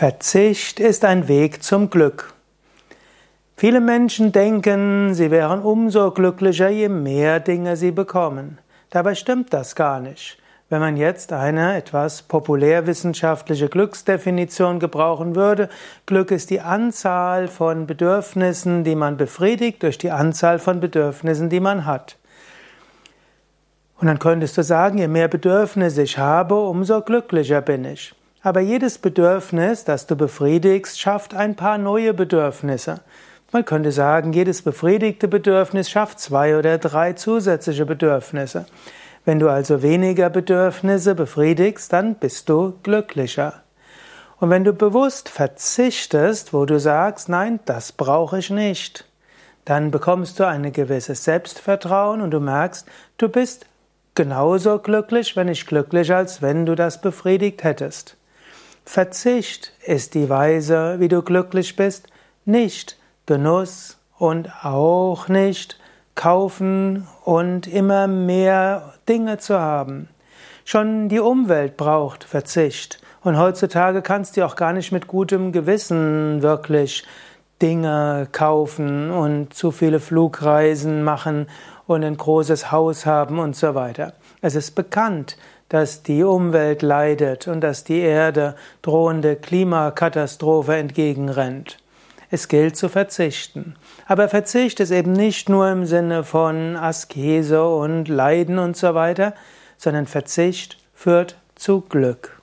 Verzicht ist ein Weg zum Glück. Viele Menschen denken, sie wären umso glücklicher, je mehr Dinge sie bekommen. Dabei stimmt das gar nicht. Wenn man jetzt eine etwas populärwissenschaftliche Glücksdefinition gebrauchen würde, Glück ist die Anzahl von Bedürfnissen, die man befriedigt, durch die Anzahl von Bedürfnissen, die man hat. Und dann könntest du sagen, je mehr Bedürfnisse ich habe, umso glücklicher bin ich. Aber jedes Bedürfnis, das du befriedigst, schafft ein paar neue Bedürfnisse. Man könnte sagen, jedes befriedigte Bedürfnis schafft zwei oder drei zusätzliche Bedürfnisse. Wenn du also weniger Bedürfnisse befriedigst, dann bist du glücklicher. Und wenn du bewusst verzichtest, wo du sagst, nein, das brauche ich nicht, dann bekommst du ein gewisses Selbstvertrauen und du merkst, du bist genauso glücklich, wenn nicht glücklicher, als wenn du das befriedigt hättest. Verzicht ist die Weise, wie du glücklich bist, nicht Genuss und auch nicht kaufen und immer mehr Dinge zu haben. Schon die Umwelt braucht Verzicht. Und heutzutage kannst du auch gar nicht mit gutem Gewissen wirklich Dinge kaufen und zu viele Flugreisen machen und ein großes Haus haben und so weiter. Es ist bekannt, dass die Umwelt leidet und dass die Erde drohende Klimakatastrophe entgegenrennt. Es gilt zu verzichten. Aber Verzicht ist eben nicht nur im Sinne von Askese und Leiden und so weiter, sondern Verzicht führt zu Glück.